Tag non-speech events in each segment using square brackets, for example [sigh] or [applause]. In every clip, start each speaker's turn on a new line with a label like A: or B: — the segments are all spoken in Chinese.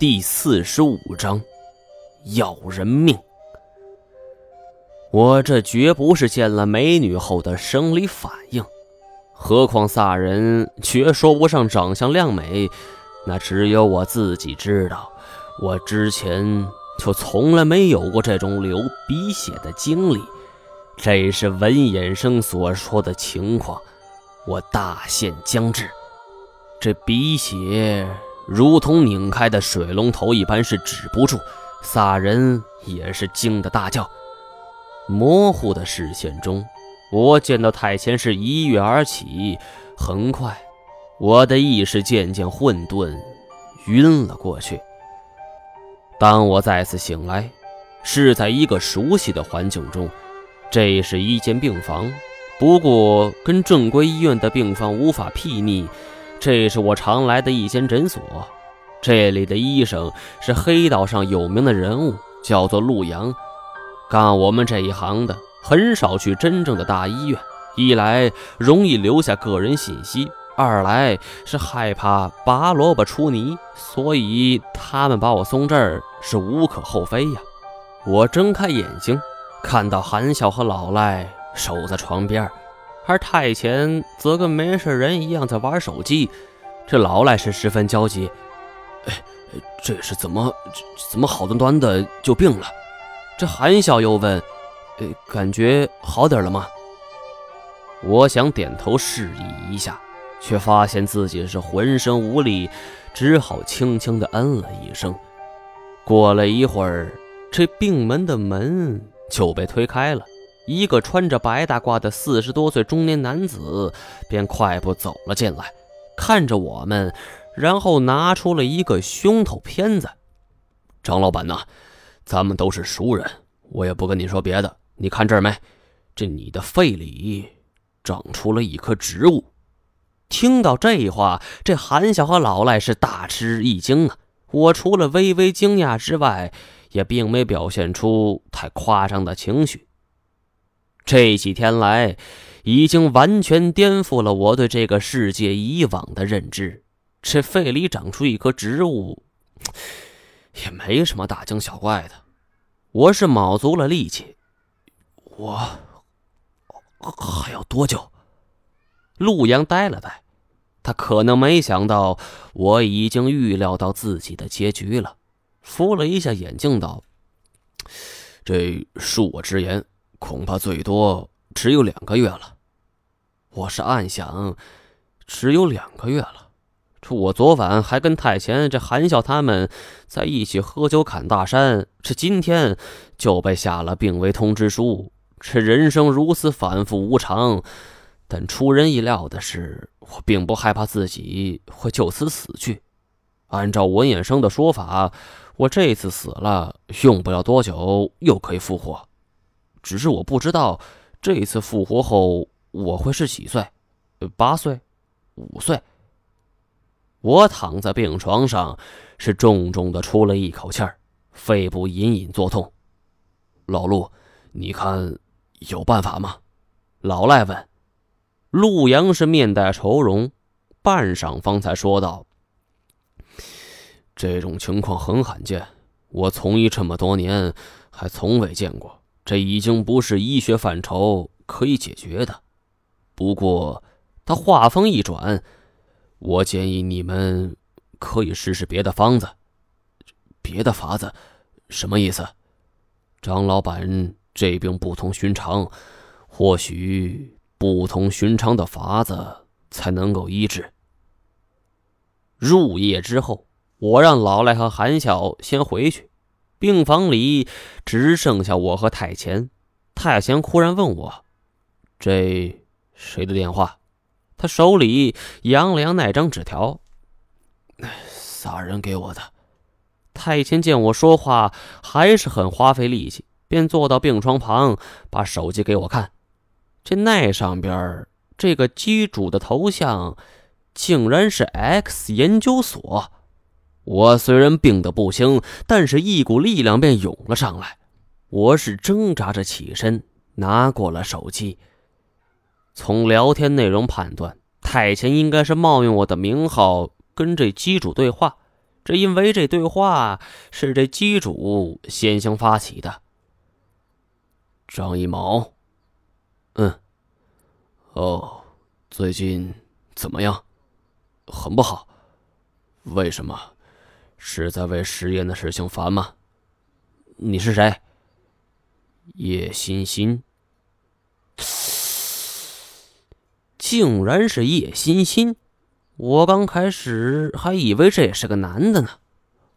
A: 第四十五章，要人命。我这绝不是见了美女后的生理反应，何况仨人却说不上长相靓美，那只有我自己知道。我之前就从来没有过这种流鼻血的经历，这是文衍生所说的情况，我大限将至，这鼻血。如同拧开的水龙头一般，是止不住。仨人也是惊得大叫。模糊的视线中，我见到太前是一跃而起。很快，我的意识渐渐混沌，晕了过去。当我再次醒来，是在一个熟悉的环境中。这是一间病房，不过跟正规医院的病房无法媲拟。这是我常来的一间诊所，这里的医生是黑道上有名的人物，叫做陆阳。干我们这一行的很少去真正的大医院，一来容易留下个人信息，二来是害怕拔萝卜出泥，所以他们把我送这儿是无可厚非呀。我睁开眼睛，看到韩笑和老赖守在床边。而太前则跟没事人一样在玩手机，这老赖是十分焦急。
B: 哎，这是怎么怎么好端端的就病了？
A: 这韩笑又问：“呃，感觉好点了吗？”我想点头示意一下，却发现自己是浑身无力，只好轻轻的嗯了一声。过了一会儿，这病门的门就被推开了。一个穿着白大褂的四十多岁中年男子便快步走了进来，看着我们，然后拿出了一个胸头片子。
B: 张老板呐，咱们都是熟人，我也不跟你说别的。你看这儿没？这你的肺里长出了一颗植物。
A: 听到这话，这韩笑和老赖是大吃一惊啊！我除了微微惊讶之外，也并没表现出太夸张的情绪。这几天来，已经完全颠覆了我对这个世界以往的认知。这肺里长出一棵植物，也没什么大惊小怪的。我是卯足了力气。
B: 我还要多久？
A: 陆阳呆了呆，他可能没想到我已经预料到自己的结局了，扶了一下眼镜道：“
B: 这恕我直言。”恐怕最多只有两个月了。
A: 我是暗想，只有两个月了。这我昨晚还跟太前这韩笑他们在一起喝酒侃大山，这今天就被下了病危通知书。这人生如此反复无常，但出人意料的是，我并不害怕自己会就此死去。按照文衍生的说法，我这次死了，用不了多久又可以复活。只是我不知道，这次复活后我会是几岁？八岁？五岁？我躺在病床上，是重重的出了一口气儿，肺部隐隐作痛。
B: 老陆，你看有办法吗？
A: 老赖问。陆阳是面带愁容，半晌方才说道：“
B: 这种情况很罕见，我从医这么多年，还从未见过。”这已经不是医学范畴可以解决的。不过，他话锋一转，我建议你们可以试试别的方子。别的法子，什么意思？张老板，这病不同寻常，或许不同寻常的法子才能够医治。
A: 入夜之后，我让老赖和韩笑先回去。病房里只剩下我和太前。太前忽然问我：“这谁的电话？”他手里扬了扬那张纸条：“ [sighs]
B: 仨人给我的。”
A: 太前见我说话还是很花费力气，便坐到病床旁，把手机给我看。这那上边这个机主的头像，竟然是 X 研究所。我虽然病得不轻，但是一股力量便涌了上来。我是挣扎着起身，拿过了手机。从聊天内容判断，太前应该是冒用我的名号跟这机主对话。只因为这对话是这机主先行发起的。
B: 张一毛，
A: 嗯，
B: 哦，最近怎么样？
A: 很不好。
B: 为什么？是在为实验的事情烦吗？
A: 你是谁？
B: 叶欣欣。
A: 竟然是叶欣欣！我刚开始还以为这也是个男的呢。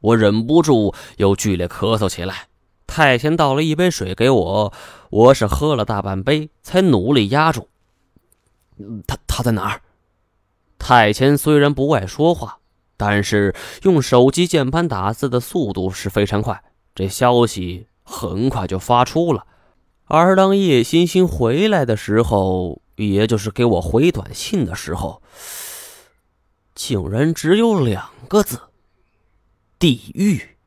A: 我忍不住又剧烈咳嗽起来。太监倒了一杯水给我，我是喝了大半杯，才努力压住。
B: 他他在哪儿？
A: 太监虽然不爱说话，但是用手机键盘打字的速度是非常快，这消息很快就发出了。而当叶欣欣回来的时候，也就是给我回短信的时候，竟然只有两个字：“地狱。”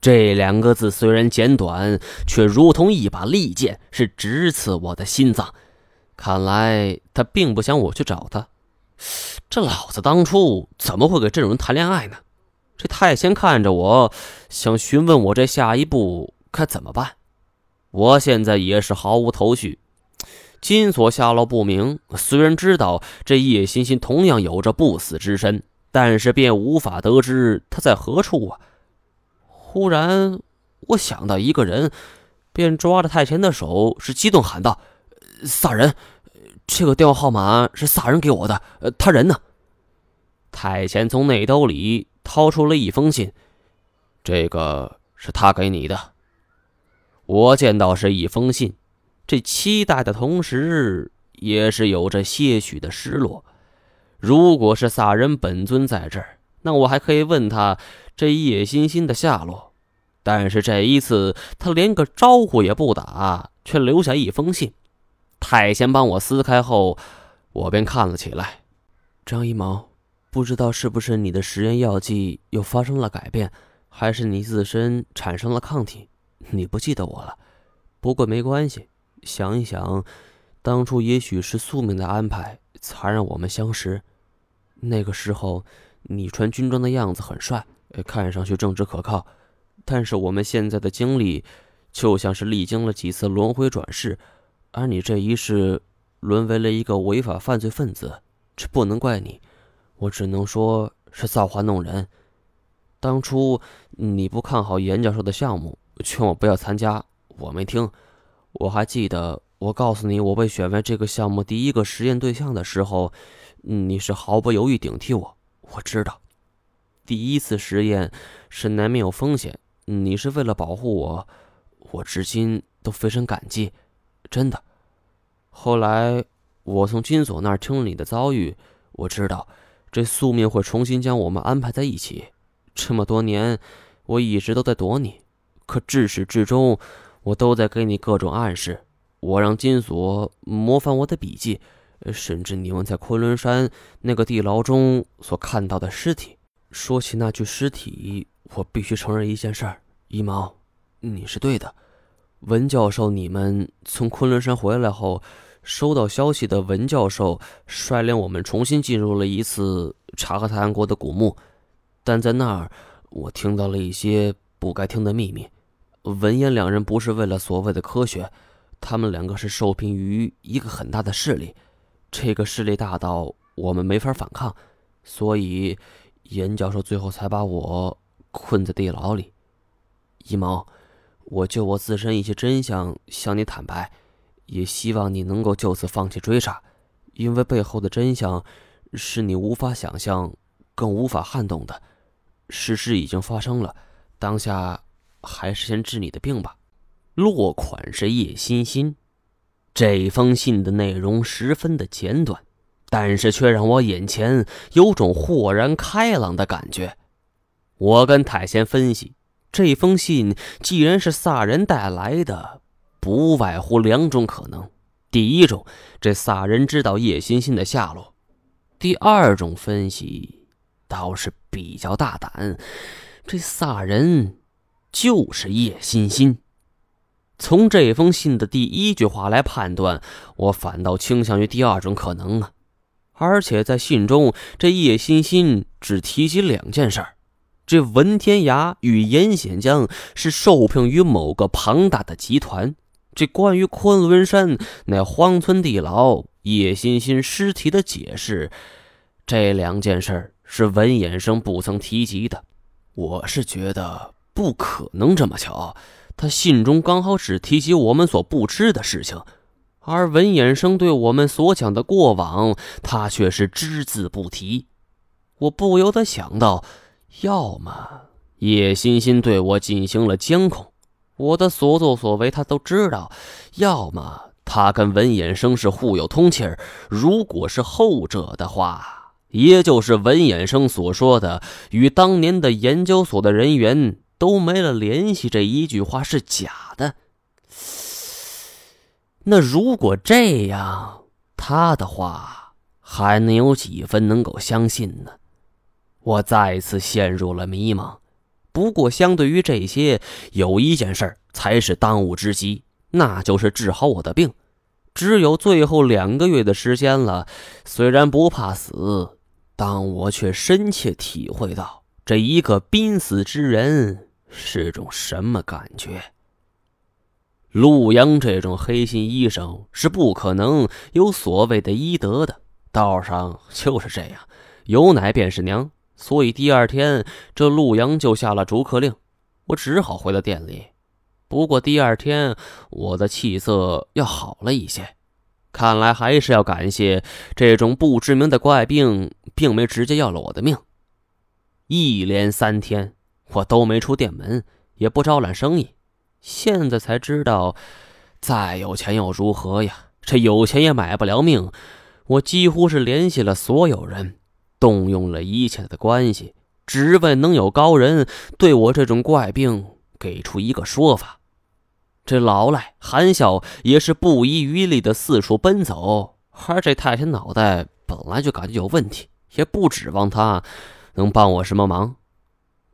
A: 这两个字虽然简短，却如同一把利剑，是直刺我的心脏。看来他并不想我去找他。这老子当初怎么会给这种人谈恋爱呢？这太监看着我，想询问我这下一步该怎么办。我现在也是毫无头绪。金锁下落不明，虽然知道这叶欣欣同样有着不死之身，但是便无法得知他在何处啊！忽然，我想到一个人，便抓着太监的手，是激动喊道：“撒人，这个电话号码是萨人给我的，呃，他人呢？”太前从内兜里掏出了一封信，
B: 这个是他给你的。
A: 我见到是一封信。这期待的同时，也是有着些许的失落。如果是萨人本尊在这儿，那我还可以问他这叶欣欣的下落。但是这一次，他连个招呼也不打，却留下一封信。太先帮我撕开后，我便看了起来。张一毛，不知道是不是你的实验药剂又发生了改变，还是你自身产生了抗体？你不记得我了。不过没关系。想一想，当初也许是宿命的安排，才让我们相识。那个时候，你穿军装的样子很帅，看上去正直可靠。但是我们现在的经历，就像是历经了几次轮回转世，而你这一世沦为了一个违法犯罪分子。这不能怪你，我只能说是造化弄人。当初你不看好严教授的项目，劝我不要参加，我没听。我还记得，我告诉你我被选为这个项目第一个实验对象的时候，你是毫不犹豫顶替我。我知道，第一次实验是难免有风险，你是为了保护我，我至今都非常感激，真的。后来我从金锁那儿听了你的遭遇，我知道这宿命会重新将我们安排在一起。这么多年，我一直都在躲你，可至始至终。我都在给你各种暗示，我让金锁模仿我的笔记，甚至你们在昆仑山那个地牢中所看到的尸体。说起那具尸体，我必须承认一件事儿：一毛，你是对的。文教授，你们从昆仑山回来后，收到消息的文教授率领我们重新进入了一次察克泰安国的古墓，但在那儿，我听到了一些不该听的秘密。文言两人不是为了所谓的科学，他们两个是受聘于一个很大的势力，这个势力大到我们没法反抗，所以严教授最后才把我困在地牢里。一毛，我就我自身一些真相向你坦白，也希望你能够就此放弃追查，因为背后的真相是你无法想象，更无法撼动的。事实已经发生了，当下。还是先治你的病吧。落款是叶欣欣。这封信的内容十分的简短，但是却让我眼前有种豁然开朗的感觉。我跟太贤分析，这封信既然是萨人带来的，不外乎两种可能：第一种，这萨人知道叶欣欣的下落；第二种分析倒是比较大胆，这萨人。就是叶欣欣。从这封信的第一句话来判断，我反倒倾向于第二种可能啊！而且在信中，这叶欣欣只提及两件事：这文天涯与严显江是受聘于某个庞大的集团。这关于昆仑山那荒村地老叶欣欣尸体的解释，这两件事是文衍生不曾提及的。我是觉得不可能这么巧，他信中刚好只提及我们所不知的事情，而文衍生对我们所讲的过往，他却是只字不提。我不由得想到，要么叶欣欣对我进行了监控。我的所作所为，他都知道。要么他跟文衍生是互有通气儿。如果是后者的话，也就是文衍生所说的与当年的研究所的人员都没了联系这一句话是假的。那如果这样，他的话还能有几分能够相信呢？我再次陷入了迷茫。不过，相对于这些，有一件事才是当务之急，那就是治好我的病。只有最后两个月的时间了，虽然不怕死，但我却深切体会到这一个濒死之人是种什么感觉。陆阳这种黑心医生是不可能有所谓的医德的，道上就是这样，有奶便是娘。所以第二天，这陆阳就下了逐客令，我只好回到店里。不过第二天，我的气色要好了一些，看来还是要感谢这种不知名的怪病，并没直接要了我的命。一连三天，我都没出店门，也不招揽生意。现在才知道，再有钱又如何呀？这有钱也买不了命。我几乎是联系了所有人。动用了一切的关系，只为能有高人对我这种怪病给出一个说法。这老赖韩笑也是不遗余力的四处奔走，而这太监脑袋本来就感觉有问题，也不指望他能帮我什么忙。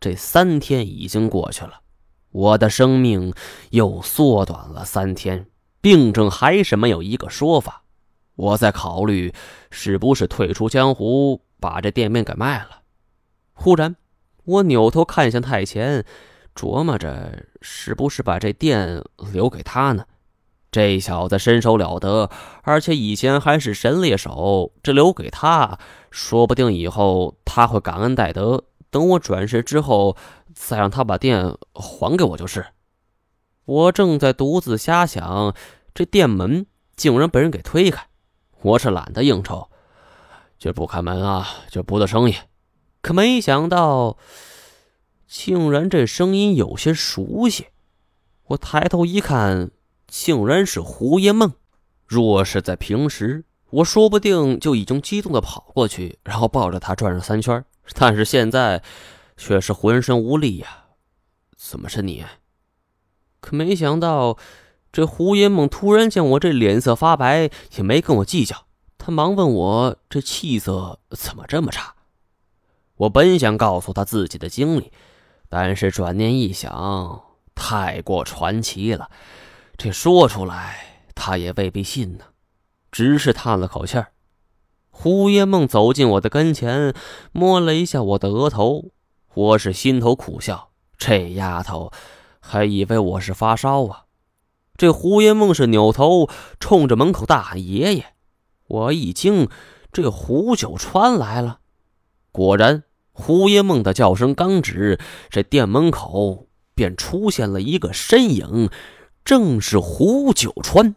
A: 这三天已经过去了，我的生命又缩短了三天，病症还是没有一个说法。我在考虑是不是退出江湖。把这店面给卖了。忽然，我扭头看向太前，琢磨着是不是把这店留给他呢？这小子身手了得，而且以前还是神猎手，这留给他，说不定以后他会感恩戴德。等我转世之后，再让他把店还给我就是。我正在独自瞎想，这店门竟然被人给推开。我是懒得应酬。就不开门啊，就不做生意。可没想到，竟然这声音有些熟悉。我抬头一看，竟然是胡爷梦。若是在平时，我说不定就已经激动的跑过去，然后抱着他转上三圈。但是现在，却是浑身无力呀。怎么是你？可没想到，这胡爷梦突然见我这脸色发白，也没跟我计较。他忙问我：“这气色怎么这么差？”我本想告诉他自己的经历，但是转念一想，太过传奇了，这说出来他也未必信呢。只是叹了口气儿。胡烟梦走进我的跟前，摸了一下我的额头，我是心头苦笑。这丫头还以为我是发烧啊！这胡烟梦是扭头冲着门口大喊：“爷爷！”我一惊，这胡九川来了。果然，胡爷梦的叫声刚止，这店门口便出现了一个身影，正是胡九川。